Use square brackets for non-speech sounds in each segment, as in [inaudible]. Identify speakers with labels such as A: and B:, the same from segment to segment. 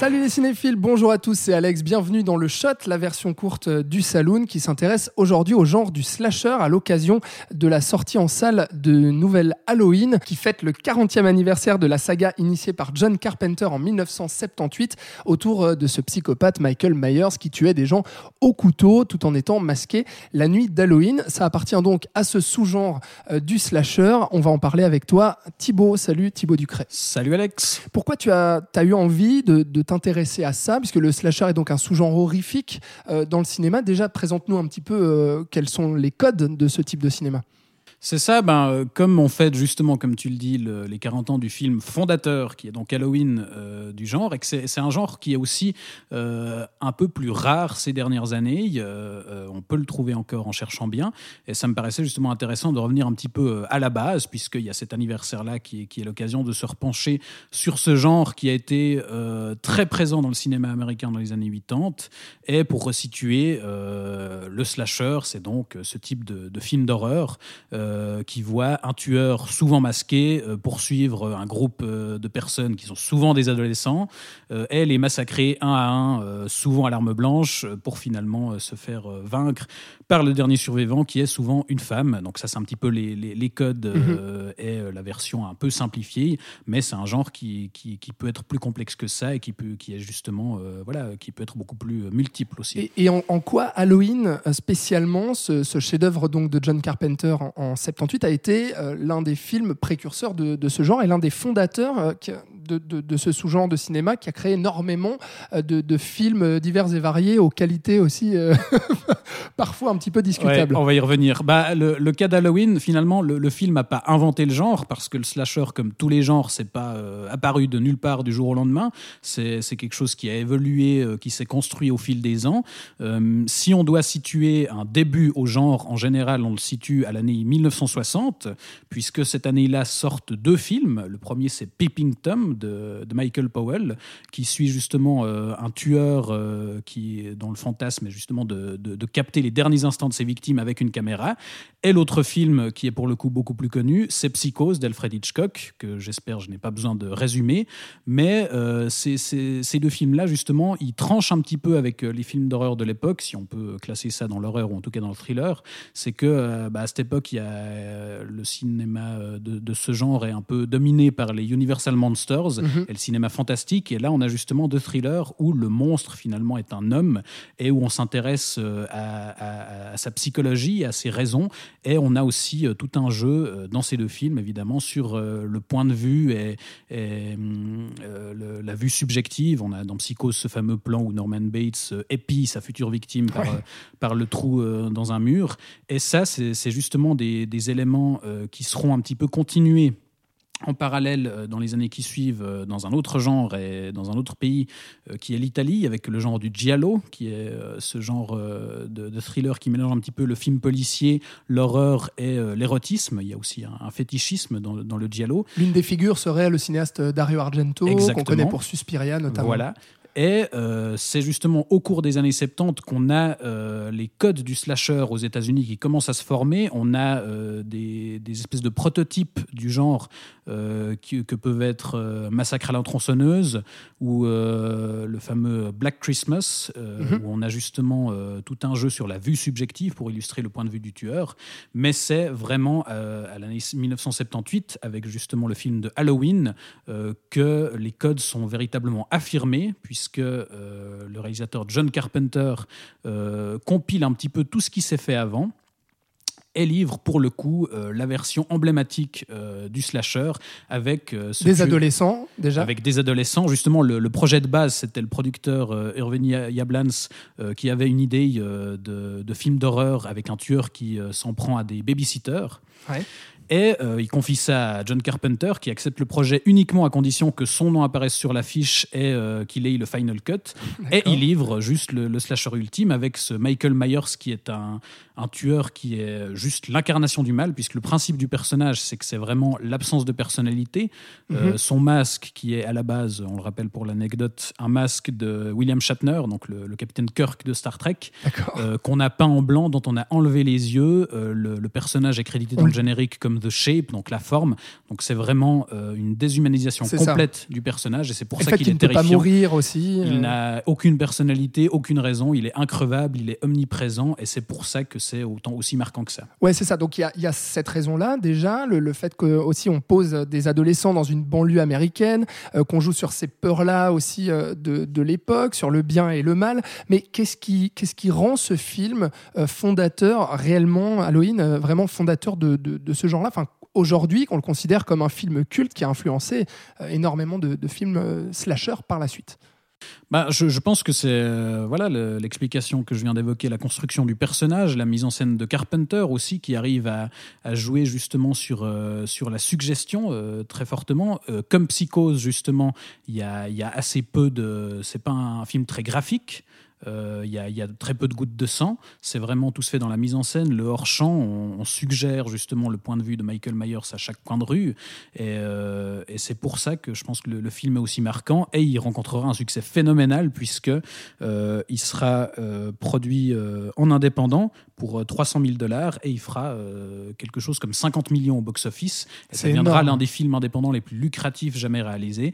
A: Salut les cinéphiles, bonjour à tous, c'est Alex, bienvenue dans le Shot, la version courte du Saloon qui s'intéresse aujourd'hui au genre du slasher à l'occasion de la sortie en salle de nouvelle Halloween qui fête le 40e anniversaire de la saga initiée par John Carpenter en 1978 autour euh, de ce psychopathe Michael Myers qui tuait des gens au couteau tout en étant masqué la nuit d'Halloween. Ça appartient donc à ce sous-genre euh, du slasher. On va en parler avec toi, Thibaut. Salut Thibaut Ducret.
B: Salut Alex.
A: Pourquoi tu as, as eu envie de, de t'intéresser à ça, puisque le slasher est donc un sous-genre horrifique euh, dans le cinéma. Déjà, présente-nous un petit peu euh, quels sont les codes de ce type de cinéma.
B: C'est ça, ben, euh, comme on fête justement, comme tu le dis, le- les 40 ans du film fondateur, qui est donc Halloween euh, du genre, et que c'est un genre qui est aussi euh, un peu plus rare ces dernières années. On peut le trouver encore en cherchant bien, et ça me paraissait justement intéressant de revenir un petit peu à la base, puisqu'il y a cet anniversaire-là qui est, l'occasion de se repencher sur ce genre qui a été très présent dans le cinéma américain dans les années 80. Et pour resituer, le slasher, c'est donc ce type de, film d'horreur qui voit un tueur souvent masqué euh, poursuivre un groupe euh, de personnes qui sont souvent des adolescents euh, et les massacrer un à un, euh, souvent à l'arme blanche, euh, pour finalement euh, se faire euh, vaincre par le dernier survivant qui est souvent une femme. Donc ça, c'est un petit peu les, les- les codes euh, et euh, la version un peu simplifiée, mais c'est un genre qui, qui, qui peut être plus complexe que ça et qui, peut, qui est justement, euh, voilà, qui peut être beaucoup plus euh, multiple aussi.
A: Et, et en, en quoi Halloween, euh, spécialement, ce, ce chef-d'œuvre donc de John Carpenter en, en 78 a été euh, l'un des films précurseurs de, ce genre et l'un des fondateurs euh, de, ce sous-genre de cinéma qui a créé énormément euh, de, films euh, divers et variés aux qualités aussi euh, [laughs] parfois un petit peu discutables.
B: On va y revenir. Bah, le, cas d'Halloween, finalement, le, film n'a pas inventé le genre parce que le slasher, comme tous les genres, c'est pas apparu de nulle part du jour au lendemain. C'est quelque chose qui a évolué, qui s'est construit au fil des ans. Si on doit situer un début au genre, en général, on le situe à l'année 1960, puisque cette année-là sortent deux films. Le premier, c'est Peeping Tom de, Michael Powell, qui suit justement euh, un tueur euh, qui dont le fantasme est justement de, capter les derniers instants de ses victimes avec une caméra. Et l'autre film, qui est pour le coup beaucoup plus connu, c'est Psychose d'Alfred Hitchcock, que j'espère je n'ai pas besoin de résumer. Mais euh, ces, deux films-là, justement, ils tranchent un petit peu avec les films d'horreur de l'époque, si on peut classer ça dans l'horreur ou en tout cas dans le thriller. C'est que bah, à cette époque, il y a le cinéma de ce genre est un peu dominé par les Universal Monsters
A: Mhm.
B: et le cinéma fantastique. Et là, on a justement deux thrillers où le monstre finalement est un homme et où on s'intéresse euh, à, à- à sa psychologie, à ses raisons. Et on a aussi euh, tout un jeu euh, dans ces deux films, évidemment, sur le point de vue et, et, euh, le- la vue subjective. On a dans Psychose ce fameux plan où Norman Bates épie sa future victime par, par le trou dans un mur. Et ça, c'est justement des, des éléments qui seront un petit peu continués en parallèle euh, dans les années qui suivent euh, dans un autre genre et dans un autre pays euh, qui est l'Italie avec le genre du giallo qui est ce genre de, de thriller qui mélange un petit peu le film policier, l'horreur et l'érotisme. Il y a aussi un, un fétichisme dans, le- dans le giallo.
A: L'une des figures serait le cinéaste Dario Argento, qu'on connaît pour Suspiria notamment.
B: Voilà. Et euh, c'est justement au cours des années 70 qu'on a euh, les codes du slasher aux États-Unis qui commencent à se former. On a euh, des, des espèces de prototypes du genre qui- que peuvent être Massacre à la tronçonneuse ou le fameux Black Christmas,
A: Mhm.
B: où on a justement tout un jeu sur la vue subjective pour illustrer le point de vue du tueur. Mais c'est vraiment à l'année 1978, avec justement le film de Halloween, que les codes sont véritablement affirmés, puisque euh, le réalisateur John Carpenter euh, compile un petit peu tout ce qui s'est fait avant et livre pour le coup euh, la version emblématique euh, du slasher avec euh, ce
A: Des adolescents, déjà.
B: avec des adolescents. Justement, le, le projet de base, c'était le producteur euh, Irving Ya- Yablans qui avait une idée de, de film d'horreur avec un tueur qui s'en prend à des babysitters.
A: Ouais.
B: Et euh, il confie ça à John Carpenter, qui accepte le projet uniquement à condition que son nom apparaisse sur l'affiche et euh, qu'il ait le final cut. Et il livre juste le, le, slasher ultime avec ce Michael Myers qui est un, un tueur qui est juste l'incarnation du mal, puisque le principe du personnage, c'est que c'est vraiment l'absence de personnalité. Euh, mhm. son masque, qui est à la base, on le rappelle pour l'anecdote, un masque de William Shatner, donc le, capitaine Kirk de Star Trek, euh, qu'on a peint en blanc, dont on a enlevé les yeux. Euh, le, personnage est crédité dans le générique comme The Shape, donc la forme. Donc c'est vraiment une déshumanisation complète du personnage, et c'est pour ça qu'il est terrifiant.
A: Il ne peut pas mourir aussi.
B: Il n'a aucune personnalité, aucune raison. Il est increvable, il est omniprésent, et c'est pour ça que c'est autant aussi marquant que ça.
A: Ouais, c'est ça. Donc il y, a cette raison-là déjà, le, fait que aussi on pose des adolescents dans une banlieue américaine, euh, qu'on joue sur ces peurs-là aussi euh, de, l'époque, sur le bien et le mal. Mais qu'est-ce qui, rend ce film euh, fondateur réellement, Halloween, vraiment fondateur de, de, ce genre-là? Enfin, Aujourd'hui, qu'on le considère comme un film culte qui a influencé énormément de, films slasher par la suite.
B: Bah, je, pense que c'est euh, voilà l'explication que je viens d'évoquer, la construction du personnage, la mise en scène de Carpenter aussi, qui arrive à, jouer justement sur, euh, sur la suggestion euh, très fortement. comme Psychose, justement, il y a, y a, assez peu de. C'est pas un film très graphique. Euh, il y, a très peu de gouttes de sang. C'est vraiment tout se fait dans la mise en scène. Le hors-champ, on, suggère justement le point de vue de Michael Myers à chaque coin de rue. Et, euh, c'est pour ça que je pense que le, film est aussi marquant. Et il rencontrera un succès phénoménal puisque euh, il sera produit en indépendant pour 300 000 dollars et il fera quelque chose comme 50 millions au box-office. Ça deviendra l'un des films indépendants les plus lucratifs jamais réalisés.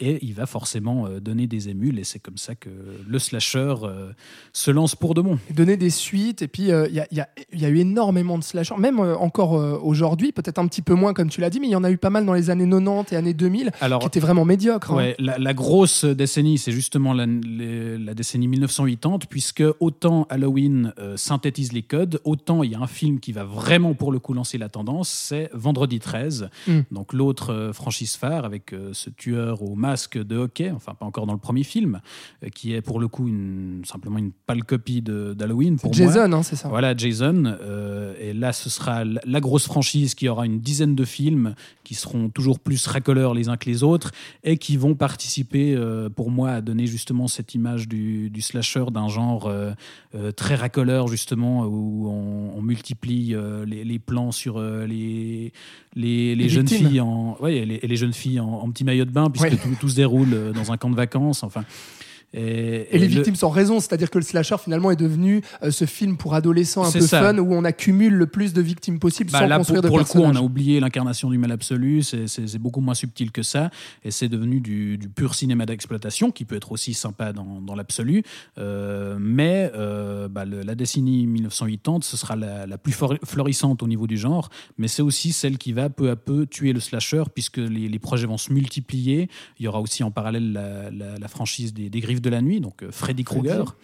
B: Et il va forcément donner des émules. Et c'est comme ça que le slasher euh, se lance pour de bon.
A: Donner des suites, et puis euh, il y, a, eu énormément de slashers, même euh, encore aujourd'hui, peut-être un petit peu moins comme tu l'as dit, mais il y en a eu pas mal dans les années 90 et années 2000 Alors, qui étaient vraiment médiocres.
B: Hein. Ouais, la, grosse décennie, c'est justement la, la, décennie 1980, puisque autant Halloween synthétise les codes, autant il y a un film qui va vraiment pour le coup lancer la tendance, c'est Vendredi 13, hmm. donc l'autre franchise phare avec ce tueur au masque de hockey, enfin pas encore dans le premier film, qui est pour le coup une simplement une pâle copie d'Halloween pour
A: Jason, hein, c'est ça.
B: Voilà, Jason. Euh, et là, ce sera la grosse franchise qui aura une dizaine de films qui seront toujours plus racoleurs les uns que les autres et qui vont participer, euh, pour moi, à donner justement cette image du, slasher d'un genre euh, très racoleur, justement, où on, multiplie les, plans sur les, les, jeunes filles en, ouais, les, les, jeunes filles en, petit maillot de bain, puisque tout, tout, se déroule dans un camp de vacances. Enfin,
A: et, les victimes sont raison, c'est-à-dire que le slasher finalement est devenu euh, ce film pour adolescents un peu fun où on accumule le plus de victimes possible bah, sans construire
B: pour,
A: de
B: pour
A: le
B: coup, on a oublié l'incarnation du mal absolu, c'est beaucoup moins subtil que ça, et c'est devenu du, pur cinéma d'exploitation qui peut être aussi sympa dans, dans l'absolu, euh, mais euh, bah, la décennie 1980, ce sera la, la, plus florissante au niveau du genre, mais c'est aussi celle qui va peu à peu tuer le slasher puisque les, les projets vont se multiplier. Il y aura aussi en parallèle la, la, franchise des, des Griffes de la nuit, donc euh, Freddy Krueger.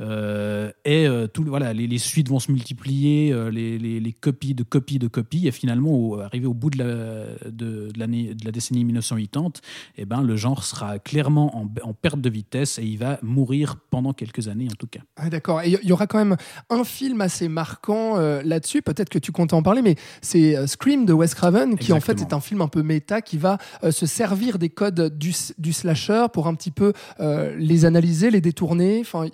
B: Euh, et euh, tout, voilà, les, suites vont se multiplier, les, les, copies de copies de copies, et finalement, au, arrivé au bout de la, de, l'année, de la décennie 1980, et eh ben, le genre sera clairement en, en, perte de vitesse et il va mourir pendant quelques années en tout cas.
A: Ah, d'accord. Et il y aura quand même un film assez marquant là-dessus, peut-être que tu comptes en parler, mais c'est Scream de Wes Craven, qui en fait est un film un peu méta qui va se servir des codes du, du, slasher pour un petit peu les analyser, les détourner. Enfin,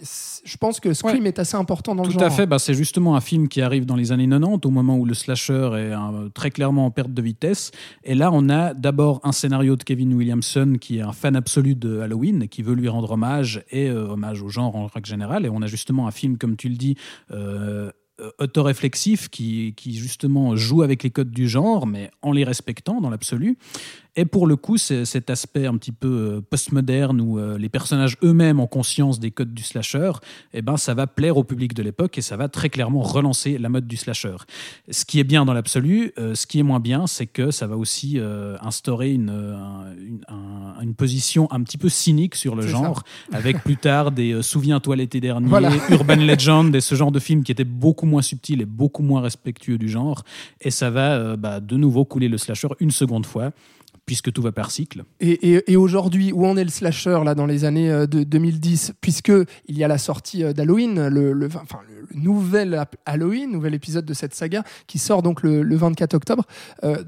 A: je pense que Scream est assez important dans
B: le
A: genre.
B: Tout à fait. Bah, c'est justement un film qui arrive dans les années 90, au moment où le slasher est très clairement en perte de vitesse. Et là, on a d'abord un scénario de Kevin Williamson qui est un fan absolu de Halloween et qui veut lui rendre hommage et euh, hommage au genre en règle générale. Et on a justement un film, comme tu le dis, euh, autoréflexif qui, qui justement joue avec les codes du genre, mais en les respectant dans l'absolu. Et pour le coup, c'est cet aspect un petit peu euh, postmoderne où euh, les personnages eux-mêmes ont conscience des codes du slasher, eh ben, ça va plaire au public de l'époque et ça va très clairement relancer la mode du slasher. Ce qui est bien dans l'absolu, euh, ce qui est moins bien, c'est que ça va aussi instaurer une, une, position un petit peu cynique sur le genre, avec plus tard des Souviens-toi l'été dernier, Urban Legend et ce genre de films qui étaient beaucoup moins subtils et beaucoup moins respectueux du genre. Et ça va bah, de nouveau couler le slasher une seconde fois puisque tout va par cycle.
A: Et, et- aujourd'hui, où en est le slasher là dans les années euh, de 2010 Puisque il y a la sortie euh, d'Halloween, le, le- enfin, le, nouvel Halloween, nouvel épisode de cette saga qui sort donc le, le 24 octobre. Euh,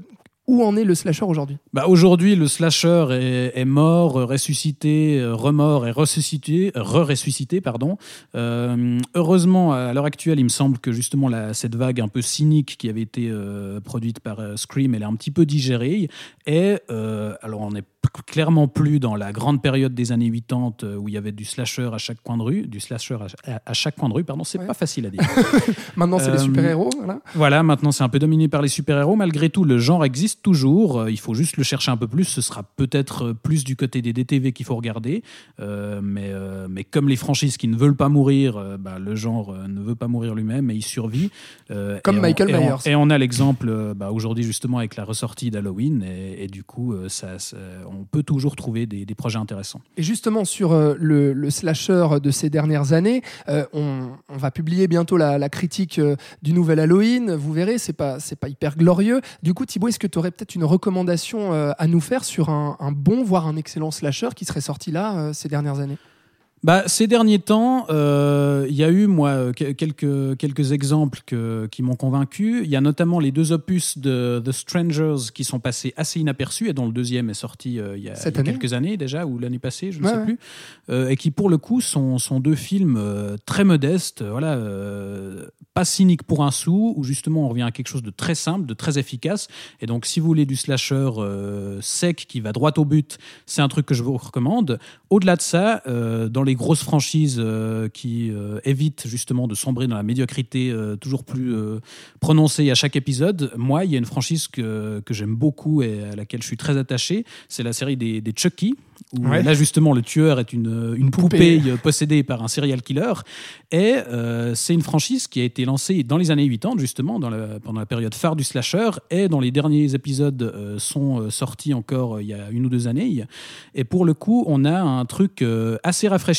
A: où en est le slasher aujourd'hui?
B: Bah, Aujourd'hui, le slasher est, mort, ressuscité, euh, remort et ressuscité, re-ressuscité, pardon. Euh, heureusement, à l'heure actuelle, il me semble que justement cette vague un peu cynique qui avait été euh, produite par Scream, elle est un petit peu digérée. Et alors, on n'est clairement plus dans la grande période des années 80 euh, où il y avait du slasher à chaque coin de rue, du slasher à, chaque coin de rue, pardon, c'est
A: Ouais.
B: pas facile à dire. [laughs]
A: Maintenant, c'est les
B: Euh,
A: super-héros. Voilà.
B: Voilà, maintenant c'est un peu dominé par les super-héros. Malgré tout, le genre existe toujours. Euh, Il faut juste le chercher un peu plus. Ce sera peut-être plus du côté des DTV qu'il faut regarder. Euh, mais, euh, mais comme les franchises qui ne veulent pas mourir, bah, le genre ne veut pas mourir lui-même et il survit.
A: Comme
B: on-
A: Michael
B: et on-
A: Myers.
B: Et on a l'exemple bah, aujourd'hui justement avec la ressortie d'Halloween. Et, et du coup, ça, ça- on peut toujours trouver des, projets intéressants.
A: Et justement, sur euh, le, slasher de ces dernières années, euh, on, on va publier bientôt la, critique euh, du nouvel Halloween. Vous verrez, c'est pas, c'est pas hyper glorieux. Du coup, Thibaut, est-ce que tu aurais peut-être une recommandation à nous faire sur un, un bon, voire un excellent slasher qui serait sorti là ces dernières années?
B: Bah, ces derniers temps, euh, il y a eu, moi, que- quelques, quelques exemples que- qui m'ont convaincu. Il y a notamment les deux opus de The Strangers qui sont passés assez inaperçus et dont le deuxième est sorti euh, il y a, y quelques années déjà, ou l'année passée, je ne
A: Ouais,
B: sais
A: ouais.
B: plus. Euh, et qui, pour le coup, sont, sont deux films très modestes, voilà, pas cyniques pour un sou, où justement on revient à quelque chose de très simple, de très efficace. Et donc, si vous voulez du slasher sec qui va droit au but, c'est un truc que je vous recommande. Au-delà de ça, dans les grosses franchises euh, qui euh, évitent justement de sombrer dans la médiocrité euh, toujours plus prononcée à chaque épisode, moi, il y a une franchise que, que j'aime beaucoup et à laquelle je suis très attaché. C'est la série des, des Chucky. Où
A: Ouais.
B: là justement le tueur est une, une
A: Poupée.
B: poupée, possédée par un serial killer et euh, c'est une franchise qui a été lancée dans les années 80 justement dans la- pendant la période phare du slasher et dont les derniers épisodes euh, sont sortis encore euh, il y a une ou deux années et pour le coup, on a un truc assez rafraîchissant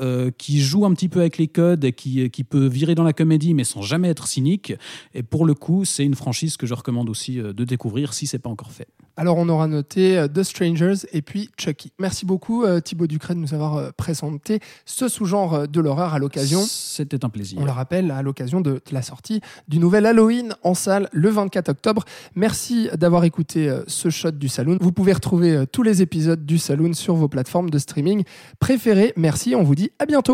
B: euh, qui joue un petit peu avec les codes qui, qui peut virer dans la comédie mais sans jamais être cynique. Et pour le coup, c'est une franchise que je recommande aussi euh, de découvrir si c'est pas encore fait.
A: Alors, on aura noté euh, The Strangers et puis Chucky. Merci beaucoup, euh, Thibaut Ducret, de nous avoir euh, présenté ce sous-genre de l'horreur à l'occasion.
B: C'était un plaisir.
A: On le rappelle à l'occasion de la sortie du nouvel Halloween en salle le 24 octobre. Merci d'avoir écouté ce shot du Saloon. Vous pouvez retrouver tous les épisodes du Saloon sur vos plateformes de streaming préférées. Merci, on vous dit à bientôt.